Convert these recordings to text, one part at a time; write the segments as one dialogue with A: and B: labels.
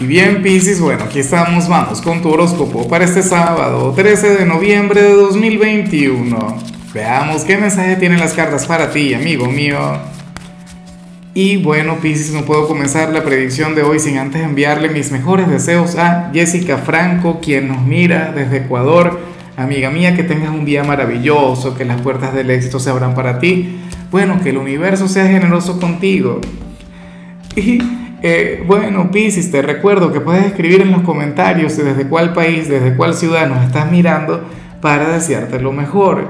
A: Y bien, Piscis, bueno, aquí estamos, vamos con tu horóscopo para este sábado, 13 de noviembre de 2021. Veamos qué mensaje tienen las cartas para ti, amigo mío. Y bueno, Piscis, no puedo comenzar la predicción de hoy sin antes enviarle mis mejores deseos a Jessica Franco, quien nos mira desde Ecuador. Amiga mía, que tengas un día maravilloso, que las puertas del éxito se abran para ti. Bueno, que el universo sea generoso contigo. Y eh, bueno, Piscis, te recuerdo que puedes escribir en los comentarios desde cuál país, desde cuál ciudad nos estás mirando para desearte lo mejor.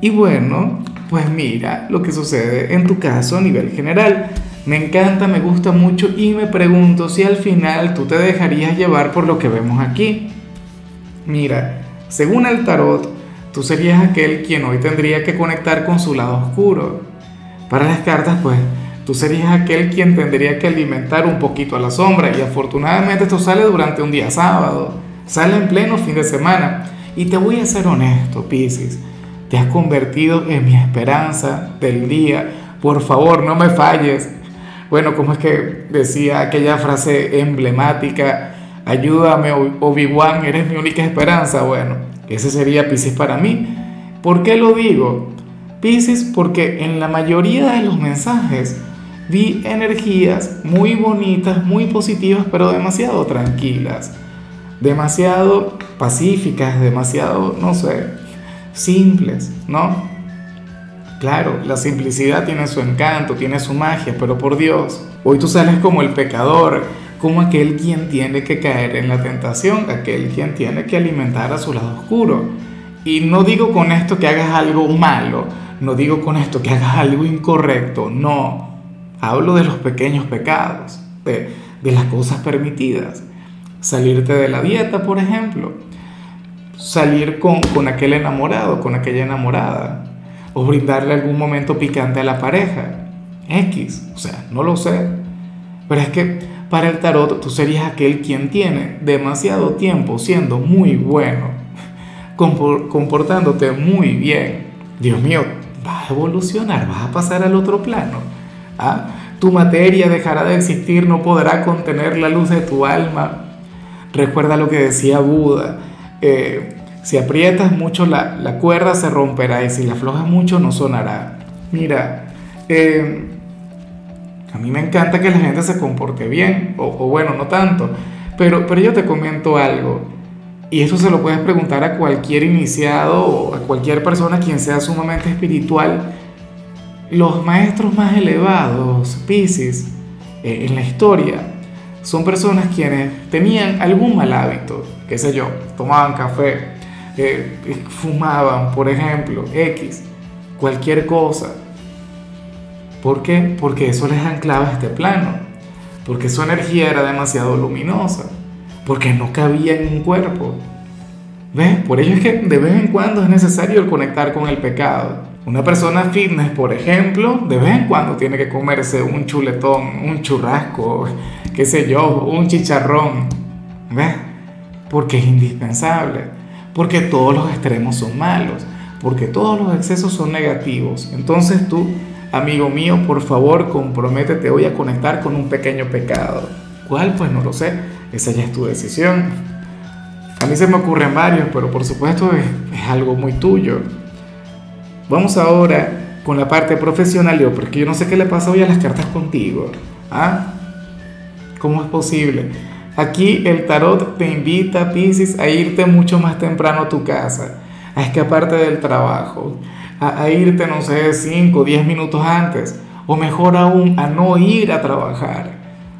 A: Y bueno, pues mira lo que sucede en tu caso a nivel general. Me encanta, me gusta mucho y me pregunto si al final tú te dejarías llevar por lo que vemos aquí. Mira, según el tarot, tú serías aquel quien hoy tendría que conectar con su lado oscuro. Para las cartas, pues Tú serías aquel quien tendría que alimentar un poquito a la sombra y afortunadamente esto sale durante un día sábado, sale en pleno fin de semana. Y te voy a ser honesto, Piscis, te has convertido en mi esperanza del día. Por favor, no me falles. Bueno, como es que decía aquella frase emblemática, ayúdame Obi-Wan, eres mi única esperanza. Bueno, ese sería Piscis para mí. ¿Por qué lo digo? Piscis porque en la mayoría de los mensajes vi energías muy bonitas, muy positivas, pero demasiado tranquilas, demasiado pacíficas, demasiado, no sé, simples, ¿no? Claro, la simplicidad tiene su encanto, tiene su magia, pero por Dios, hoy tú sales como el pecador, como aquel quien tiene que caer en la tentación, aquel quien tiene que alimentar a su lado oscuro. Y no digo con esto que hagas algo malo, no digo con esto que hagas algo incorrecto, no Hablo de los pequeños pecados, de, las cosas permitidas. Salirte de la dieta, por ejemplo. Salir con, con aquel enamorado, con aquella enamorada. O brindarle algún momento picante a la pareja. X, o sea, no lo sé. Pero es que para el tarot tú serías aquel quien tiene demasiado tiempo siendo muy bueno, comportándote muy bien. Dios mío, vas a evolucionar, vas a pasar al otro plano. ¿Ah? Tu materia dejará de existir, no podrá contener la luz de tu alma. Recuerda lo que decía Buda. Eh, si aprietas mucho la, cuerda se romperá y si la aflojas mucho no sonará. Mira, eh, a mí me encanta que la gente se comporte bien, o, o, bueno, no tanto, pero, pero yo te comento algo, y eso se lo puedes preguntar a cualquier iniciado o a cualquier persona quien sea sumamente espiritual los maestros más elevados, Pisces, eh, en la historia, son personas quienes tenían algún mal hábito, qué sé yo, tomaban café, eh, fumaban, por ejemplo, X, cualquier cosa. ¿Por qué? Porque eso les anclaba a este plano, porque su energía era demasiado luminosa, porque no cabía en un cuerpo. ¿Ves? Por ello es que de vez en cuando es necesario conectar con el pecado. Una persona fitness, por ejemplo, de vez en cuando tiene que comerse un chuletón, un churrasco, qué sé yo, un chicharrón. ¿Ves? Porque es indispensable. Porque todos los extremos son malos. Porque todos los excesos son negativos. Entonces tú, amigo mío, por favor, comprométete hoy a conectar con un pequeño pecado. ¿Cuál? Pues no lo sé. Esa ya es tu decisión. A mí se me ocurren varios, pero por supuesto es, es algo muy tuyo. Vamos ahora con la parte profesional, yo, porque yo no sé qué le pasa hoy a las cartas contigo. ¿Ah? ¿Cómo es posible? Aquí el tarot te invita, Pisces, a irte mucho más temprano a tu casa, a escaparte del trabajo, a, irte, no sé, 5 o 10 minutos antes, o mejor aún, a no ir a trabajar.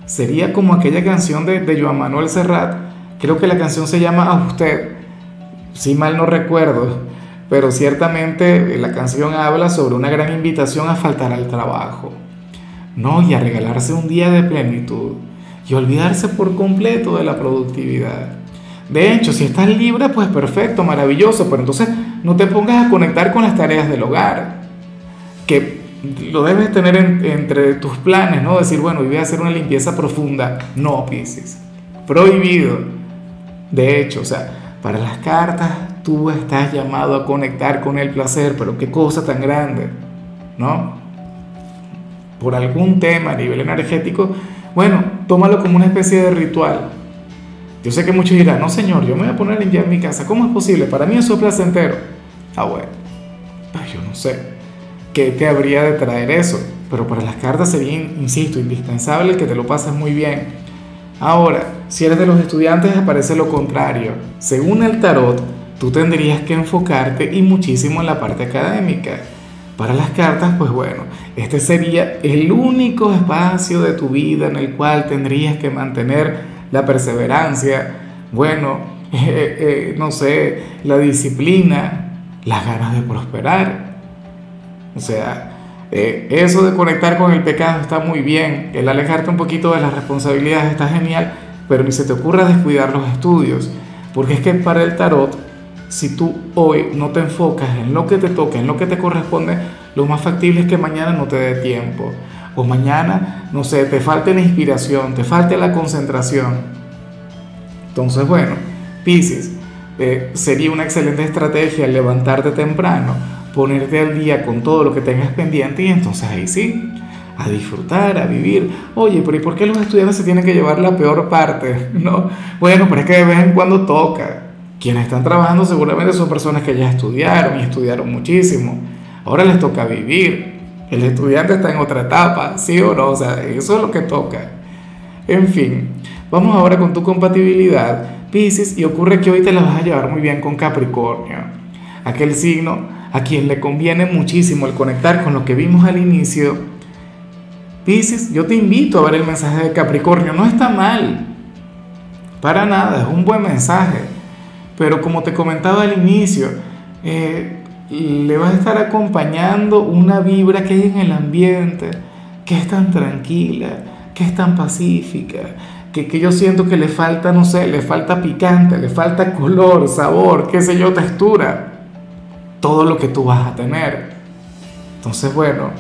A: Sería como aquella canción de, de Joan Manuel Serrat, creo que la canción se llama A usted, si mal no recuerdo, pero ciertamente la canción habla sobre una gran invitación a faltar al trabajo, no, y a regalarse un día de plenitud y olvidarse por completo de la productividad. De hecho, si estás libre, pues perfecto, maravilloso, pero entonces no te pongas a conectar con las tareas del hogar, que lo debes tener entre tus planes, ¿no? Decir, bueno, voy a hacer una limpieza profunda. No, Pisces. Prohibido. De hecho, o sea, para las cartas tú estás llamado a conectar con el placer, pero qué cosa tan grande, ¿no? Por algún tema a nivel energético, bueno, tómalo como una especie de ritual. Yo sé que muchos dirán, no señor, yo me voy a poner ya en mi casa. ¿Cómo es posible? Para mí eso es placentero. Ah, bueno, yo no sé qué te habría de traer eso, pero para las cartas sería, insisto, indispensable que te lo pases muy bien. Ahora, si eres de los estudiantes aparece lo contrario. Según el tarot, tú tendrías que enfocarte y muchísimo en la parte académica. Para las cartas, pues bueno, este sería el único espacio de tu vida en el cual tendrías que mantener la perseverancia, bueno, eh, eh, no sé, la disciplina, las ganas de prosperar. O sea, eh, eso de conectar con el pecado está muy bien, el alejarte un poquito de las responsabilidades está genial, pero ni se te ocurra descuidar los estudios, porque es que para el tarot si tú hoy no te enfocas en lo que te toca, en lo que te corresponde, lo más factible es que mañana no te dé tiempo. O mañana, no sé, te falte la inspiración, te falte la concentración. Entonces, bueno, Pisces, eh, sería una excelente estrategia levantarte temprano, ponerte al día con todo lo que tengas pendiente y entonces ahí sí, a disfrutar, a vivir. Oye, pero ¿y por qué los estudiantes se tienen que llevar la peor parte? No, bueno, pero es que de vez en cuando toca. Quienes están trabajando seguramente son personas que ya estudiaron y estudiaron muchísimo. Ahora les toca vivir. El estudiante está en otra etapa, ¿sí o no? O sea, eso es lo que toca. En fin, vamos ahora con tu compatibilidad, Pisces, y ocurre que hoy te la vas a llevar muy bien con Capricornio. Aquel signo a quien le conviene muchísimo el conectar con lo que vimos al inicio. Pisces, yo te invito a ver el mensaje de Capricornio. No está mal. Para nada, es un buen mensaje pero como te comentaba al inicio, eh, le va a estar acompañando una vibra que hay en el ambiente, que es tan tranquila, que es tan pacífica, que, que, yo siento que le falta, no sé, le falta picante, le falta color, sabor, qué sé yo, textura, todo lo que tú vas a tener. Entonces, bueno,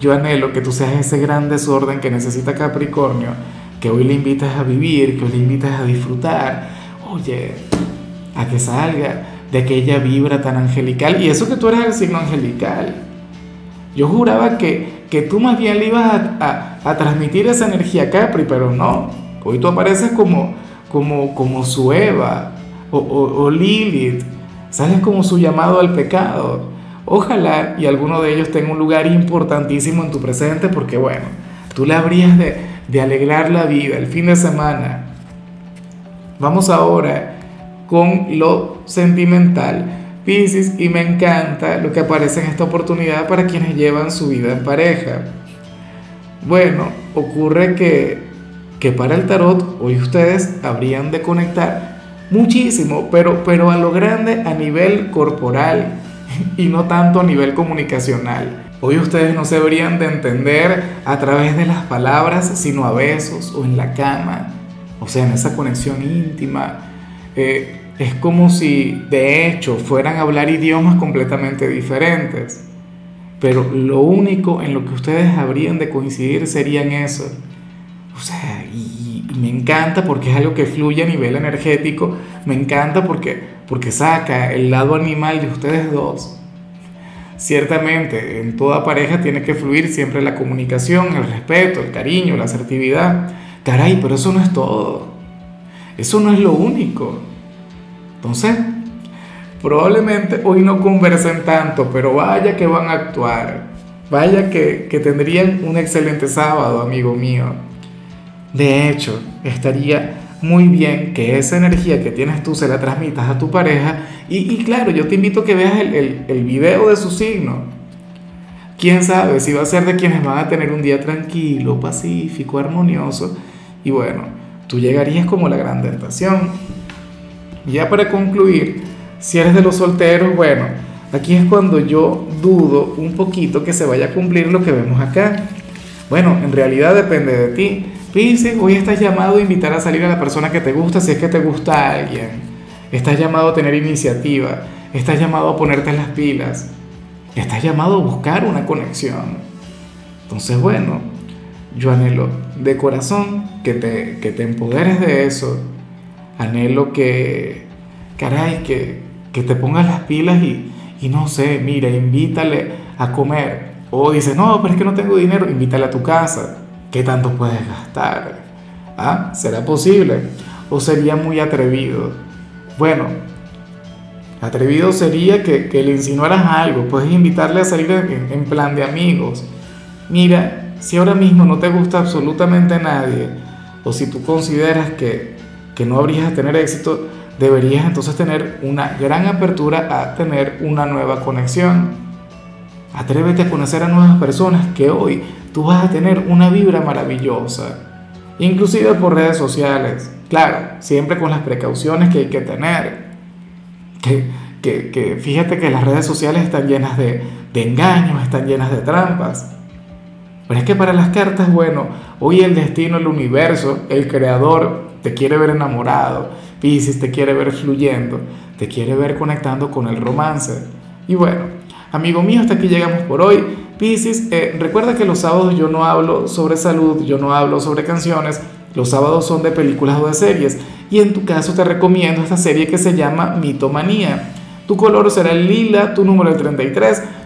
A: yo anhelo que tú seas ese gran desorden que necesita Capricornio, que hoy le invitas a vivir, que hoy le invitas a disfrutar. Oye, a que salga de aquella vibra tan angelical. Y eso que tú eres el signo angelical. Yo juraba que, que tú más bien le ibas a, a, transmitir esa energía a Capri, pero no. Hoy tú apareces como, como, como su Eva o, o, o Lilith. Sales como su llamado al pecado. Ojalá y alguno de ellos tenga un lugar importantísimo en tu presente porque bueno, tú le habrías de, de alegrar la vida el fin de semana. Vamos ahora con lo sentimental. Pisces, y me encanta lo que aparece en esta oportunidad para quienes llevan su vida en pareja. Bueno, ocurre que, que para el tarot hoy ustedes habrían de conectar muchísimo, pero, pero a lo grande a nivel corporal y no tanto a nivel comunicacional. Hoy ustedes no se deberían de entender a través de las palabras, sino a besos o en la cama, o sea, en esa conexión íntima. Eh, es como si de hecho fueran a hablar idiomas completamente diferentes. Pero lo único en lo que ustedes habrían de coincidir sería en eso. O sea, y, me encanta porque es algo que fluye a nivel energético. Me encanta porque, porque saca el lado animal de ustedes dos. Ciertamente, en toda pareja tiene que fluir siempre la comunicación, el respeto, el cariño, la asertividad. Caray, pero eso no es todo. Eso no es lo único. Entonces, probablemente hoy no conversen tanto, pero vaya que van a actuar. Vaya que, que tendrían un excelente sábado, amigo mío. De hecho, estaría muy bien que esa energía que tienes tú se la transmitas a tu pareja. Y, y claro, yo te invito a que veas el, el, el, video de su signo. Quién sabe si va a ser de quienes van a tener un día tranquilo, pacífico, armonioso. Y bueno, tú llegarías como la gran tentación. Ya para concluir, si eres de los solteros, bueno, aquí es cuando yo dudo un poquito que se vaya a cumplir lo que vemos acá. Bueno, en realidad depende de ti. Pisces, hoy estás llamado a invitar a salir a la persona que te gusta si es que te gusta alguien. Estás llamado a tener iniciativa. Estás llamado a ponerte en las pilas. Estás llamado a buscar una conexión. Entonces, bueno, yo anhelo de corazón que te, que te empoderes de eso anhelo que, caray, que, que te pongas las pilas y, y no sé, mira, invítale a comer. O dices, no, pero es que no tengo dinero, invítale a tu casa. ¿Qué tanto puedes gastar? ¿Ah? ¿Será posible? ¿O sería muy atrevido? Bueno, atrevido sería que, le insinuaras algo, puedes invitarle a salir en, plan de amigos. Mira, si ahora mismo no te gusta absolutamente nadie, o si tú consideras que, que no habrías de tener éxito, deberías entonces tener una gran apertura a tener una nueva conexión. Atrévete a conocer a nuevas personas que hoy tú vas a tener una vibra maravillosa, inclusive por redes sociales. Claro, siempre con las precauciones que hay que tener. Que, que, que fíjate que las redes sociales están llenas de, de engaños, están llenas de trampas. Pero es que para las cartas, bueno, hoy el destino, el universo, el creador te quiere ver enamorado, Pisces te quiere ver fluyendo, te quiere ver conectando con el romance. Y bueno, amigo mío, hasta aquí llegamos por hoy. Pisces, eh, recuerda que los sábados yo no hablo sobre salud, yo no hablo sobre canciones, los sábados son de películas o de series. Y en tu caso te recomiendo esta serie que se llama Mitomanía. Tu color será el lila, tu número el 33.